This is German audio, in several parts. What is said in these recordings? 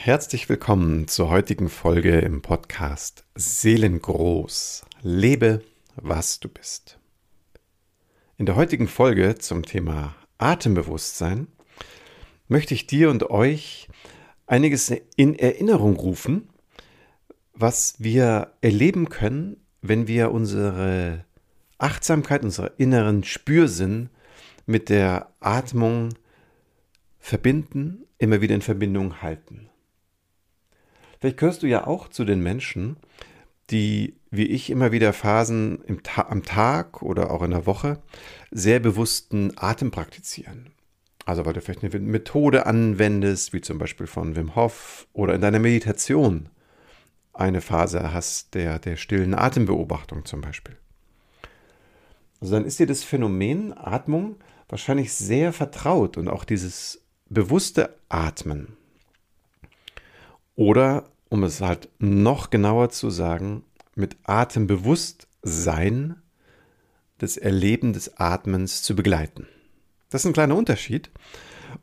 Herzlich willkommen zur heutigen Folge im Podcast Seelengroß. Lebe, was du bist. In der heutigen Folge zum Thema Atembewusstsein möchte ich dir und euch einiges in Erinnerung rufen, was wir erleben können, wenn wir unsere Achtsamkeit, unseren inneren Spürsinn mit der Atmung verbinden, immer wieder in Verbindung halten. Vielleicht gehörst du ja auch zu den Menschen, die, wie ich, immer wieder Phasen Ta am Tag oder auch in der Woche sehr bewussten Atem praktizieren. Also weil du vielleicht eine Methode anwendest, wie zum Beispiel von Wim Hof oder in deiner Meditation eine Phase hast der, der stillen Atembeobachtung zum Beispiel. Also dann ist dir das Phänomen Atmung wahrscheinlich sehr vertraut und auch dieses bewusste Atmen. Oder, um es halt noch genauer zu sagen, mit Atembewusstsein das Erleben des Atmens zu begleiten. Das ist ein kleiner Unterschied.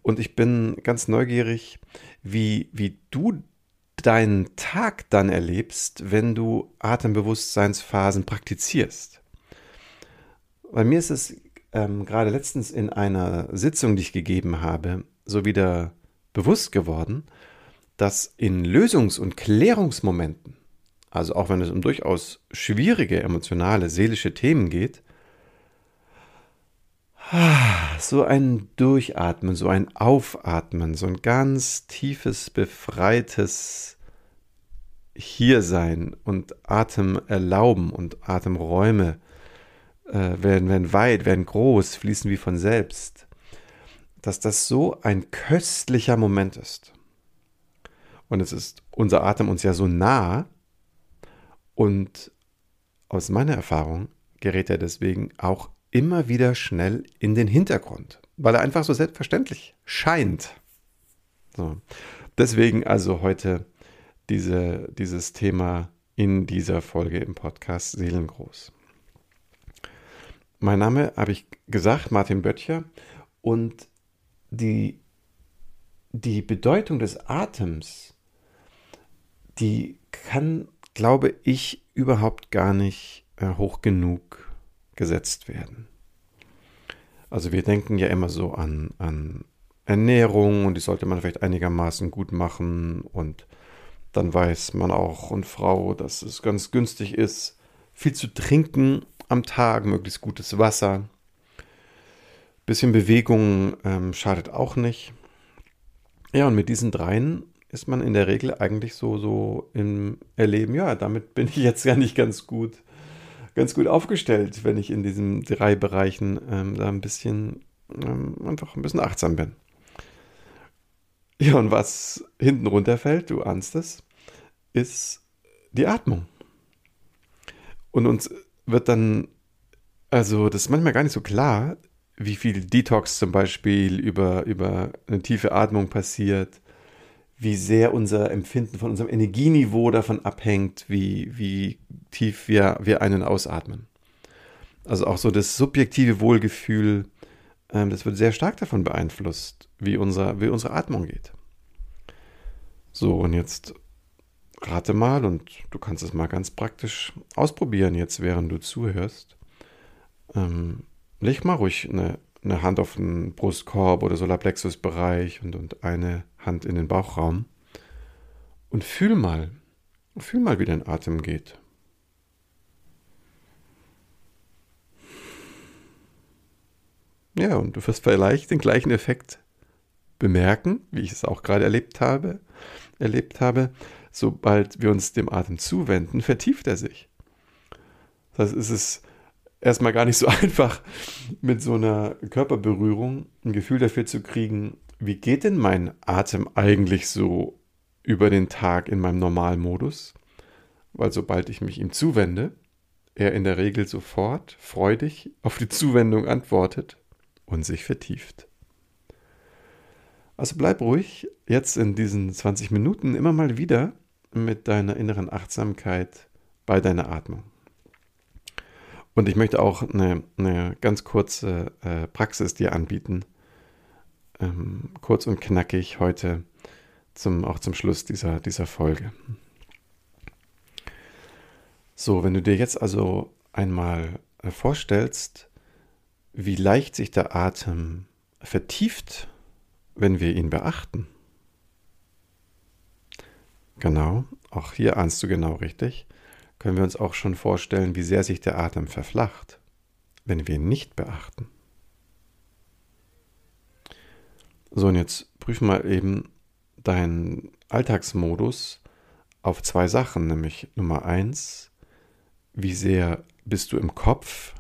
Und ich bin ganz neugierig, wie, wie du deinen Tag dann erlebst, wenn du Atembewusstseinsphasen praktizierst. Bei mir ist es ähm, gerade letztens in einer Sitzung, die ich gegeben habe, so wieder bewusst geworden, dass in Lösungs- und Klärungsmomenten, also auch wenn es um durchaus schwierige emotionale, seelische Themen geht, so ein Durchatmen, so ein Aufatmen, so ein ganz tiefes, befreites Hiersein und Atem erlauben und Atemräume äh, werden, werden weit, werden groß, fließen wie von selbst, dass das so ein köstlicher Moment ist. Und es ist unser Atem uns ja so nah. Und aus meiner Erfahrung gerät er deswegen auch immer wieder schnell in den Hintergrund, weil er einfach so selbstverständlich scheint. So. Deswegen also heute diese, dieses Thema in dieser Folge im Podcast Seelengroß. Mein Name habe ich gesagt, Martin Böttcher. Und die, die Bedeutung des Atems die kann, glaube ich, überhaupt gar nicht äh, hoch genug gesetzt werden. Also wir denken ja immer so an, an Ernährung und die sollte man vielleicht einigermaßen gut machen und dann weiß man auch und Frau, dass es ganz günstig ist, viel zu trinken am Tag, möglichst gutes Wasser. Bisschen Bewegung ähm, schadet auch nicht. Ja, und mit diesen dreien ist man in der Regel eigentlich so, so im Erleben, ja, damit bin ich jetzt ja nicht ganz gut, ganz gut aufgestellt, wenn ich in diesen drei Bereichen ähm, da ein bisschen, ähm, einfach ein bisschen achtsam bin. Ja, und was hinten runterfällt, du ahnst es, ist die Atmung. Und uns wird dann, also das ist manchmal gar nicht so klar, wie viel Detox zum Beispiel über, über eine tiefe Atmung passiert, wie sehr unser Empfinden von unserem Energieniveau davon abhängt, wie, wie tief wir, wir einen ausatmen. Also auch so das subjektive Wohlgefühl, ähm, das wird sehr stark davon beeinflusst, wie, unser, wie unsere Atmung geht. So, und jetzt rate mal und du kannst es mal ganz praktisch ausprobieren, jetzt während du zuhörst. Ähm, leg mal ruhig eine eine Hand auf den Brustkorb oder Solarplexus-Bereich und, und eine Hand in den Bauchraum. Und fühl mal, fühl mal, wie dein Atem geht. Ja, und du wirst vielleicht den gleichen Effekt bemerken, wie ich es auch gerade erlebt habe, erlebt habe. Sobald wir uns dem Atem zuwenden, vertieft er sich. Das heißt, es ist erstmal gar nicht so einfach, mit so einer Körperberührung ein Gefühl dafür zu kriegen, wie geht denn mein Atem eigentlich so über den Tag in meinem Normalmodus? Weil sobald ich mich ihm zuwende, er in der Regel sofort freudig auf die Zuwendung antwortet und sich vertieft. Also bleib ruhig jetzt in diesen 20 Minuten immer mal wieder mit deiner inneren Achtsamkeit bei deiner Atmung. Und ich möchte auch eine, eine ganz kurze äh, Praxis dir anbieten. Ähm, kurz und knackig heute zum, auch zum Schluss dieser, dieser Folge. So, wenn du dir jetzt also einmal äh, vorstellst, wie leicht sich der Atem vertieft, wenn wir ihn beachten. Genau, auch hier ahnst du genau richtig, können wir uns auch schon vorstellen, wie sehr sich der Atem verflacht, wenn wir ihn nicht beachten. So, und jetzt prüf mal eben deinen Alltagsmodus auf zwei Sachen, nämlich Nummer eins, wie sehr bist du im Kopf?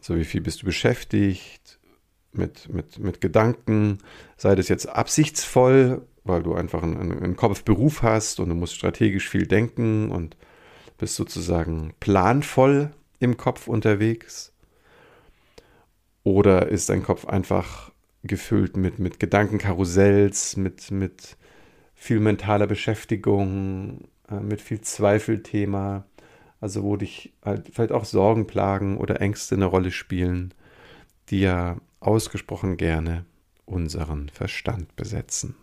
So, wie viel bist du beschäftigt mit, mit, mit Gedanken? Sei das jetzt absichtsvoll, weil du einfach einen, einen Kopfberuf hast und du musst strategisch viel denken und bist sozusagen planvoll im Kopf unterwegs? Oder ist dein Kopf einfach gefüllt mit, mit Gedankenkarussells, mit, mit viel mentaler Beschäftigung, äh, mit viel Zweifelthema, also wo dich halt vielleicht auch Sorgen plagen oder Ängste eine Rolle spielen, die ja ausgesprochen gerne unseren Verstand besetzen.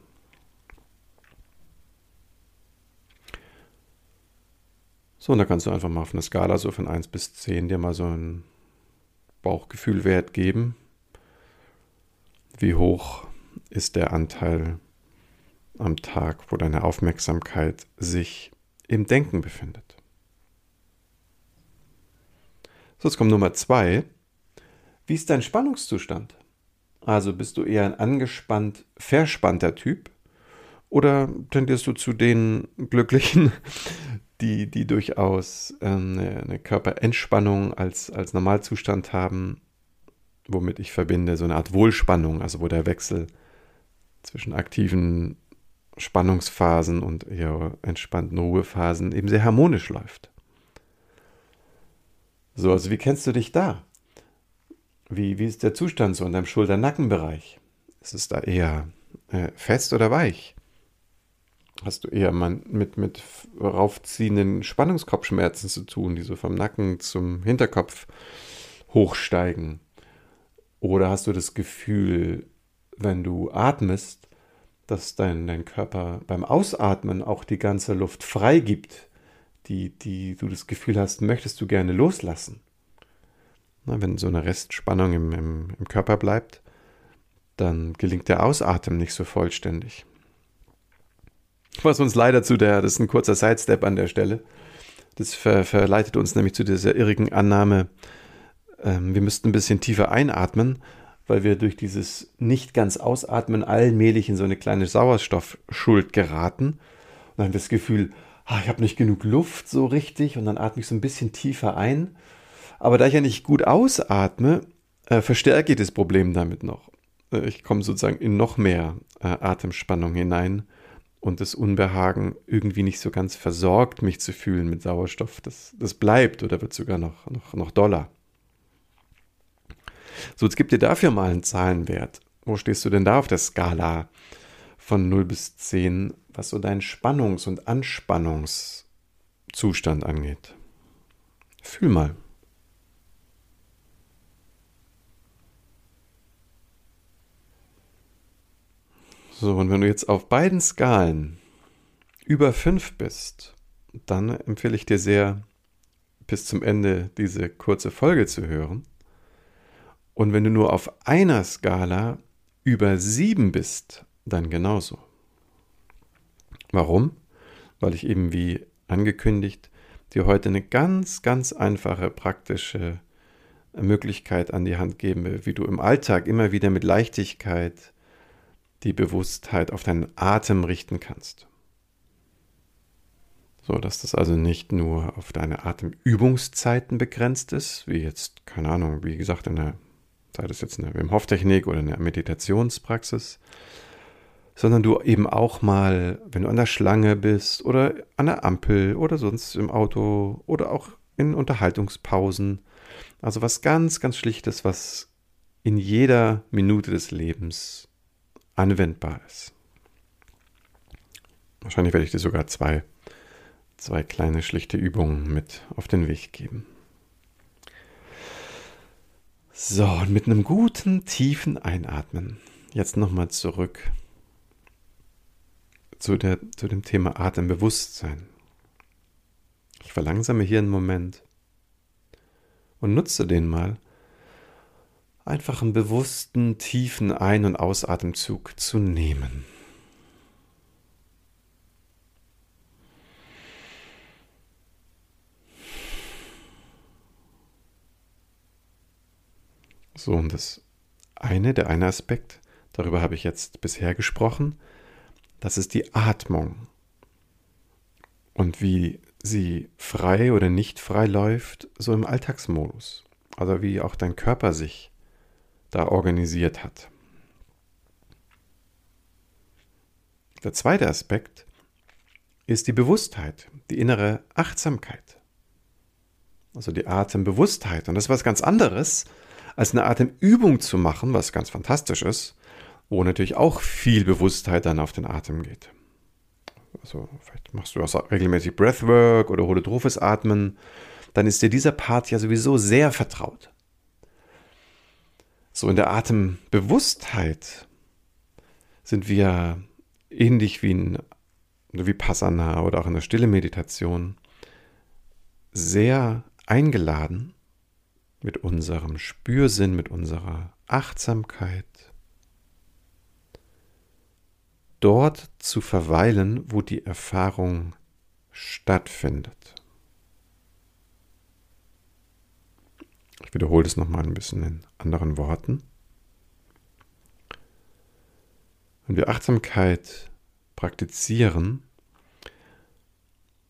So, und da kannst du einfach mal auf eine Skala so von 1 bis 10 dir mal so einen Bauchgefühlwert geben. Wie hoch ist der Anteil am Tag, wo deine Aufmerksamkeit sich im Denken befindet. So, jetzt kommt Nummer zwei. Wie ist dein Spannungszustand? Also bist du eher ein angespannt, verspannter Typ oder tendierst du zu den Glücklichen, die, die durchaus ähm, eine, eine Körperentspannung als, als Normalzustand haben, womit ich verbinde so eine Art Wohlspannung, also wo der Wechsel zwischen aktiven Spannungsphasen und eher entspannten Ruhephasen eben sehr harmonisch läuft. So, also wie kennst du dich da? Wie, wie ist der Zustand so in deinem Schulter-Nackenbereich? Ist es da eher äh, fest oder weich? Hast du eher mit, mit raufziehenden Spannungskopfschmerzen zu tun, die so vom Nacken zum Hinterkopf hochsteigen? Oder hast du das Gefühl, wenn du atmest, dass dein, dein Körper beim Ausatmen auch die ganze Luft freigibt, die, die du das Gefühl hast, möchtest du gerne loslassen. Na, wenn so eine Restspannung im, im, im Körper bleibt, dann gelingt der Ausatmen nicht so vollständig. Was uns leider zu der, das ist ein kurzer Sidestep an der Stelle, das ver, verleitet uns nämlich zu dieser irrigen Annahme, ähm, wir müssten ein bisschen tiefer einatmen, weil wir durch dieses nicht ganz Ausatmen allmählich in so eine kleine Sauerstoffschuld geraten. Und dann haben wir das Gefühl, ah, ich habe nicht genug Luft so richtig und dann atme ich so ein bisschen tiefer ein. Aber da ich ja nicht gut ausatme, äh, verstärke ich das Problem damit noch. Äh, ich komme sozusagen in noch mehr äh, Atemspannung hinein und das Unbehagen, irgendwie nicht so ganz versorgt mich zu fühlen mit Sauerstoff, das, das bleibt oder wird sogar noch, noch, noch doller. So, jetzt gib dir dafür mal einen Zahlenwert. Wo stehst du denn da auf der Skala von 0 bis 10, was so deinen Spannungs- und Anspannungszustand angeht? Fühl mal. So, und wenn du jetzt auf beiden Skalen über 5 bist, dann empfehle ich dir sehr, bis zum Ende diese kurze Folge zu hören. Und wenn du nur auf einer Skala über 7 bist, dann genauso. Warum? Weil ich eben wie angekündigt dir heute eine ganz, ganz einfache, praktische Möglichkeit an die Hand geben will, wie du im Alltag immer wieder mit Leichtigkeit die Bewusstheit auf deinen Atem richten kannst. So dass das also nicht nur auf deine Atemübungszeiten begrenzt ist, wie jetzt, keine Ahnung, wie gesagt, in der, sei das jetzt eine Wim Hof Technik oder eine Meditationspraxis, sondern du eben auch mal, wenn du an der Schlange bist oder an der Ampel oder sonst im Auto oder auch in Unterhaltungspausen, also was ganz, ganz Schlichtes, was in jeder Minute des Lebens anwendbar ist. Wahrscheinlich werde ich dir sogar zwei, zwei kleine schlichte Übungen mit auf den Weg geben. So, und mit einem guten, tiefen Einatmen. Jetzt nochmal zurück zu, der, zu dem Thema Atembewusstsein. Ich verlangsame hier einen Moment und nutze den mal, einfach einen bewussten, tiefen Ein- und Ausatemzug zu nehmen. So, und das eine, der eine Aspekt, darüber habe ich jetzt bisher gesprochen, das ist die Atmung. Und wie sie frei oder nicht frei läuft, so im Alltagsmodus. Also wie auch dein Körper sich da organisiert hat. Der zweite Aspekt ist die Bewusstheit, die innere Achtsamkeit. Also die Atembewusstheit. Und das ist was ganz anderes, als eine Atemübung zu machen, was ganz fantastisch ist, wo natürlich auch viel Bewusstheit dann auf den Atem geht. Also vielleicht machst du auch regelmäßig Breathwork oder holotrophes Atmen, dann ist dir dieser Part ja sowieso sehr vertraut. So in der Atembewusstheit sind wir ähnlich wie ein wie Passana oder auch in der stille Meditation sehr eingeladen, mit unserem Spürsinn, mit unserer Achtsamkeit dort zu verweilen, wo die Erfahrung stattfindet. Wiederhole das nochmal ein bisschen in anderen Worten. Wenn wir Achtsamkeit praktizieren,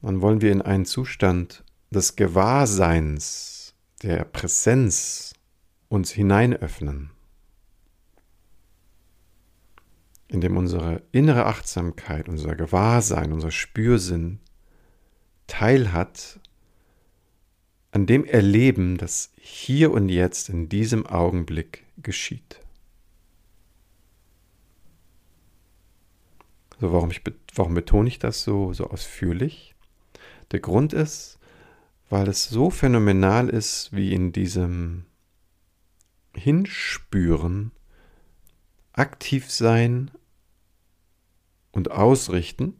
dann wollen wir in einen Zustand des Gewahrseins der Präsenz uns hineinöffnen, indem unsere innere Achtsamkeit, unser Gewahrsein, unser Spürsinn teilhat an dem Erleben, das hier und jetzt in diesem Augenblick geschieht. So, warum, ich, warum betone ich das so, so ausführlich? Der Grund ist, weil es so phänomenal ist, wie in diesem Hinspüren, aktiv sein und ausrichten,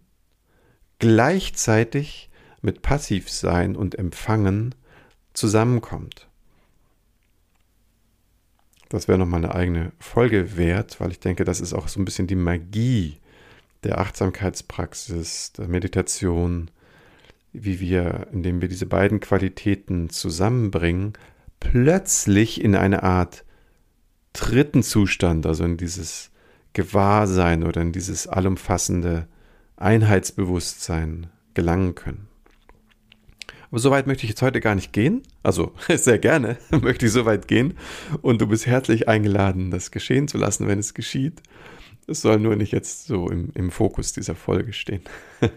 gleichzeitig mit passiv sein und empfangen zusammenkommt. Das wäre nochmal eine eigene Folge wert, weil ich denke, das ist auch so ein bisschen die Magie der Achtsamkeitspraxis, der Meditation, wie wir, indem wir diese beiden Qualitäten zusammenbringen, plötzlich in eine Art dritten Zustand, also in dieses Gewahrsein oder in dieses allumfassende Einheitsbewusstsein gelangen können. Aber so weit möchte ich jetzt heute gar nicht gehen. Also sehr gerne möchte ich so weit gehen. Und du bist herzlich eingeladen, das geschehen zu lassen, wenn es geschieht. Es soll nur nicht jetzt so im, im Fokus dieser Folge stehen.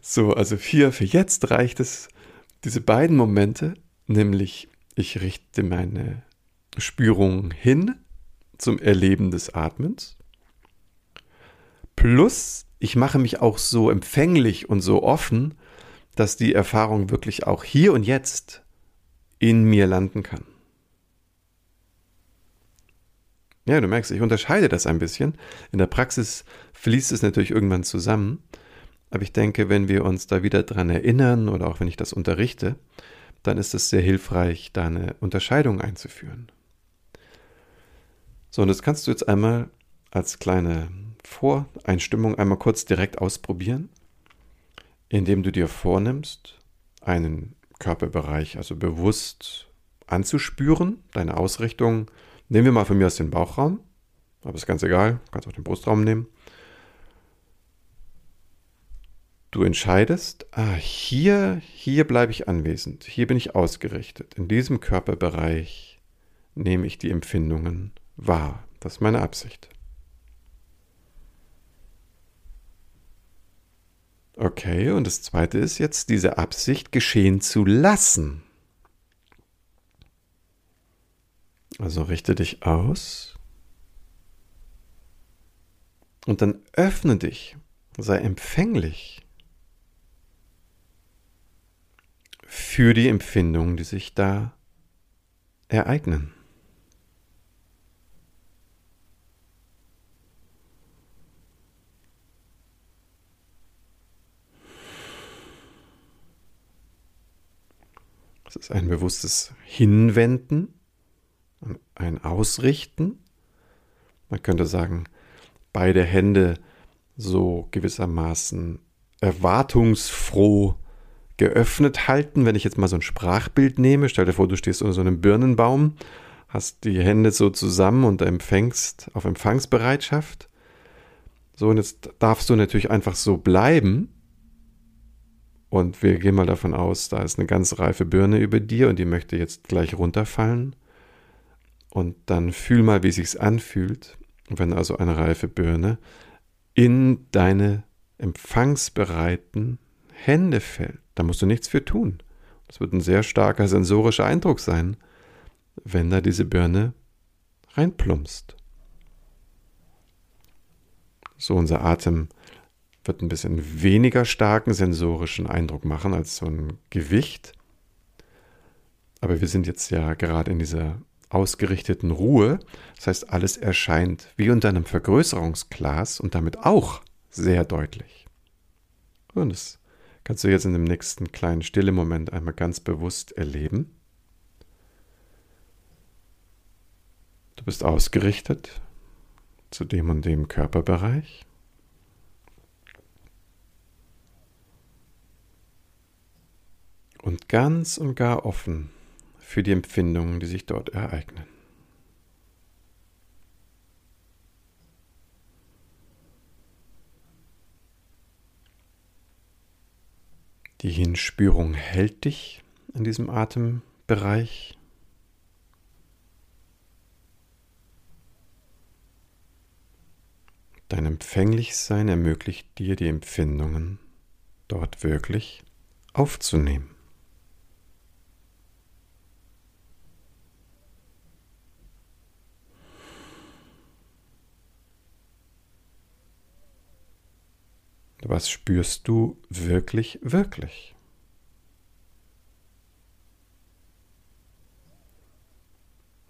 So, also für, für jetzt reicht es, diese beiden Momente, nämlich ich richte meine Spürung hin zum Erleben des Atmens, plus ich mache mich auch so empfänglich und so offen, dass die Erfahrung wirklich auch hier und jetzt in mir landen kann. Ja, du merkst, ich unterscheide das ein bisschen. In der Praxis fließt es natürlich irgendwann zusammen. Aber ich denke, wenn wir uns da wieder dran erinnern oder auch wenn ich das unterrichte, dann ist es sehr hilfreich, da eine Unterscheidung einzuführen. So, und das kannst du jetzt einmal als kleine Voreinstimmung einmal kurz direkt ausprobieren, indem du dir vornimmst, einen Körperbereich also bewusst anzuspüren, deine Ausrichtung. Nehmen wir mal von mir aus den Bauchraum, aber ist ganz egal, kannst auch den Brustraum nehmen. Du entscheidest, ah, hier, hier bleibe ich anwesend, hier bin ich ausgerichtet, in diesem Körperbereich nehme ich die Empfindungen wahr. Das ist meine Absicht. Okay, und das zweite ist jetzt, diese Absicht geschehen zu lassen. Also richte dich aus und dann öffne dich, sei empfänglich für die Empfindungen, die sich da ereignen. Es ist ein bewusstes Hinwenden, ein Ausrichten. Man könnte sagen, beide Hände so gewissermaßen erwartungsfroh geöffnet halten. Wenn ich jetzt mal so ein Sprachbild nehme, stell dir vor, du stehst unter so einem Birnenbaum, hast die Hände so zusammen und empfängst auf Empfangsbereitschaft. So, und jetzt darfst du natürlich einfach so bleiben. Und wir gehen mal davon aus, da ist eine ganz reife Birne über dir und die möchte jetzt gleich runterfallen. Und dann fühl mal, wie sich's anfühlt, wenn also eine reife Birne in deine empfangsbereiten Hände fällt. Da musst du nichts für tun. Das wird ein sehr starker sensorischer Eindruck sein, wenn da diese Birne reinplumpst. So unser Atem wird ein bisschen weniger starken sensorischen Eindruck machen als so ein Gewicht. Aber wir sind jetzt ja gerade in dieser ausgerichteten Ruhe. Das heißt, alles erscheint wie unter einem Vergrößerungsglas und damit auch sehr deutlich. Und das kannst du jetzt in dem nächsten kleinen stille Moment einmal ganz bewusst erleben. Du bist ausgerichtet zu dem und dem Körperbereich. Und ganz und gar offen für die Empfindungen, die sich dort ereignen. Die Hinspürung hält dich in diesem Atembereich. Dein Empfänglichsein ermöglicht dir die Empfindungen dort wirklich aufzunehmen. Was spürst du wirklich, wirklich?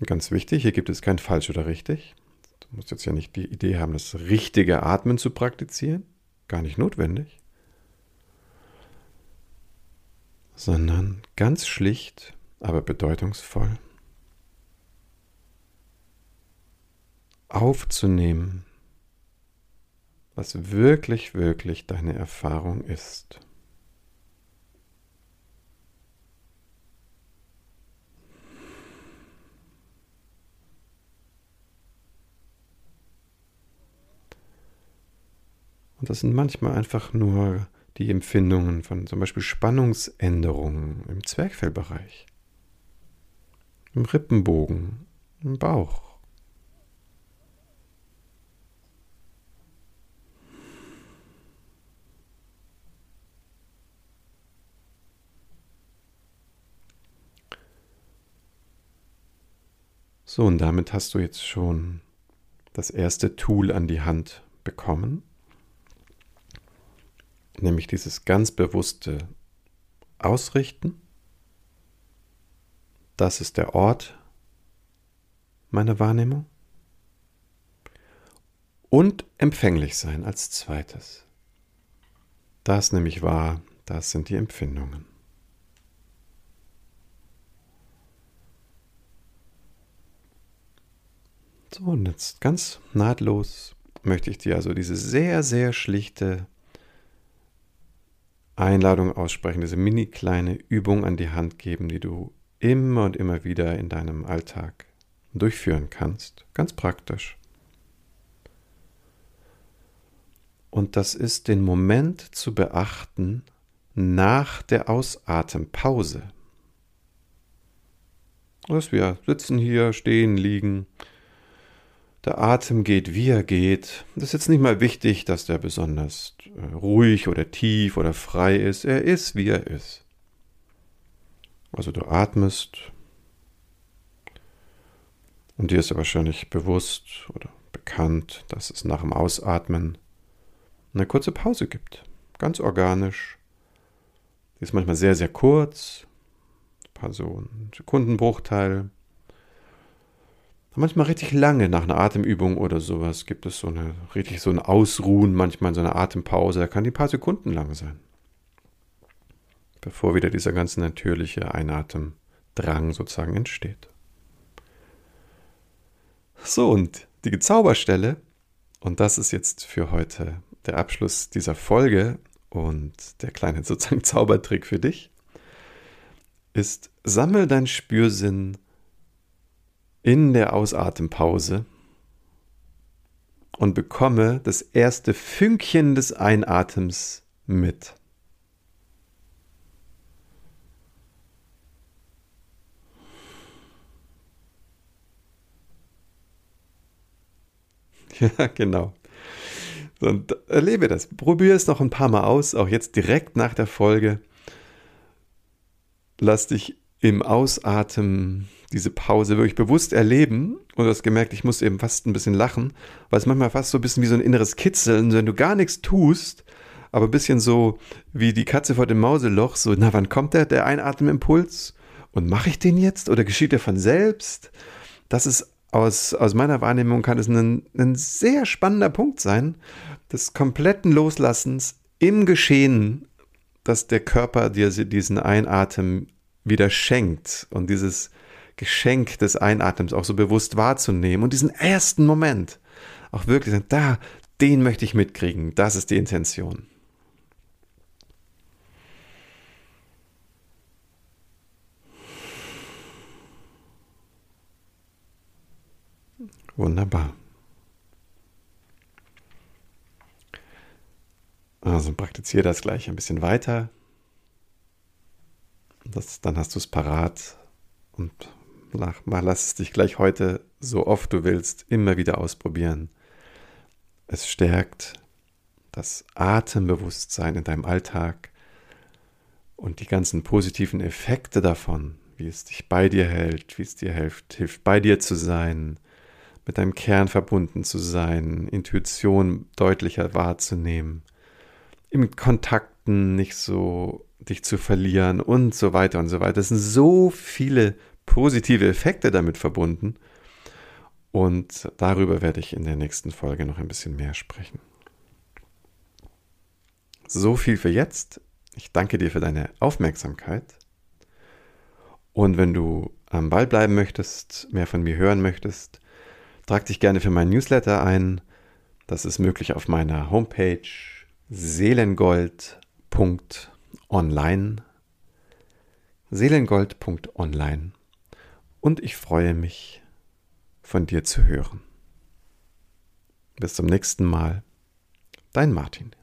Ganz wichtig, hier gibt es kein falsch oder richtig. Du musst jetzt ja nicht die Idee haben, das richtige Atmen zu praktizieren. Gar nicht notwendig. Sondern ganz schlicht, aber bedeutungsvoll aufzunehmen, was wirklich, wirklich deine Erfahrung ist. Und das sind manchmal einfach nur die Empfindungen von zum Beispiel Spannungsänderungen im Zwerchfellbereich, im Rippenbogen, im Bauch. So, und damit hast du jetzt schon das erste Tool an die Hand bekommen, nämlich dieses ganz bewusste Ausrichten. Das ist der Ort meiner Wahrnehmung. Und empfänglich sein als zweites. Das nämlich wahr, das sind die Empfindungen. So, und jetzt ganz nahtlos möchte ich dir also diese sehr, sehr schlichte Einladung aussprechen, diese mini kleine Übung an die Hand geben, die du immer und immer wieder in deinem Alltag durchführen kannst. Ganz praktisch. Und das ist den Moment zu beachten nach der Ausatempause. Dass wir sitzen hier, stehen, liegen, der Atem geht, wie er geht. Das ist jetzt nicht mal wichtig, dass der besonders äh, ruhig oder tief oder frei ist. Er ist, wie er ist. Also du atmest und dir ist ja wahrscheinlich bewusst oder bekannt, dass es nach dem Ausatmen eine kurze Pause gibt. Ganz organisch. Die ist manchmal sehr, sehr kurz. Ein paar so ein. Manchmal richtig lange nach einer Atemübung oder sowas gibt es so eine richtig so ein Ausruhen, manchmal so eine Atempause, da kann die ein paar Sekunden lang sein. bevor wieder dieser ganz natürliche Einatemdrang sozusagen entsteht. So, und die Zauberstelle, und das ist jetzt für heute der Abschluss dieser Folge und der kleine sozusagen Zaubertrick für dich, ist, sammel dein Spürsinn in der Ausatempause und bekomme das erste Fünkchen des Einatems mit. Ja, genau. Und erlebe das. Probiere es noch ein paar Mal aus, auch jetzt direkt nach der Folge. Lass dich im Ausatmen diese Pause wirklich bewusst erleben. Und du hast gemerkt, ich muss eben fast ein bisschen lachen, weil es manchmal fast so ein bisschen wie so ein inneres Kitzeln, wenn du gar nichts tust, aber ein bisschen so wie die Katze vor dem Mauseloch, so, na, wann kommt der, der Einatemimpuls? Und mache ich den jetzt oder geschieht der von selbst? Das ist aus, aus meiner Wahrnehmung kann es ein, ein sehr spannender Punkt sein, des kompletten Loslassens im Geschehen, dass der Körper dir diesen Einatmen wieder schenkt und dieses Geschenk des Einatems auch so bewusst wahrzunehmen und diesen ersten Moment auch wirklich sagen, da, den möchte ich mitkriegen, das ist die Intention. Wunderbar. Also praktiziere das gleich ein bisschen weiter. Das, dann hast du es parat und mach, lass es dich gleich heute so oft du willst immer wieder ausprobieren. Es stärkt das Atembewusstsein in deinem Alltag und die ganzen positiven Effekte davon, wie es dich bei dir hält, wie es dir hilft, hilft bei dir zu sein, mit deinem Kern verbunden zu sein, Intuition deutlicher wahrzunehmen, im Kontakten nicht so dich zu verlieren und so weiter und so weiter. Es sind so viele positive Effekte damit verbunden und darüber werde ich in der nächsten Folge noch ein bisschen mehr sprechen. So viel für jetzt. Ich danke dir für deine Aufmerksamkeit. Und wenn du am Ball bleiben möchtest, mehr von mir hören möchtest, Trag dich gerne für meinen Newsletter ein. Das ist möglich auf meiner Homepage seelengold.online. Seelengold.online. Und ich freue mich, von dir zu hören. Bis zum nächsten Mal. Dein Martin.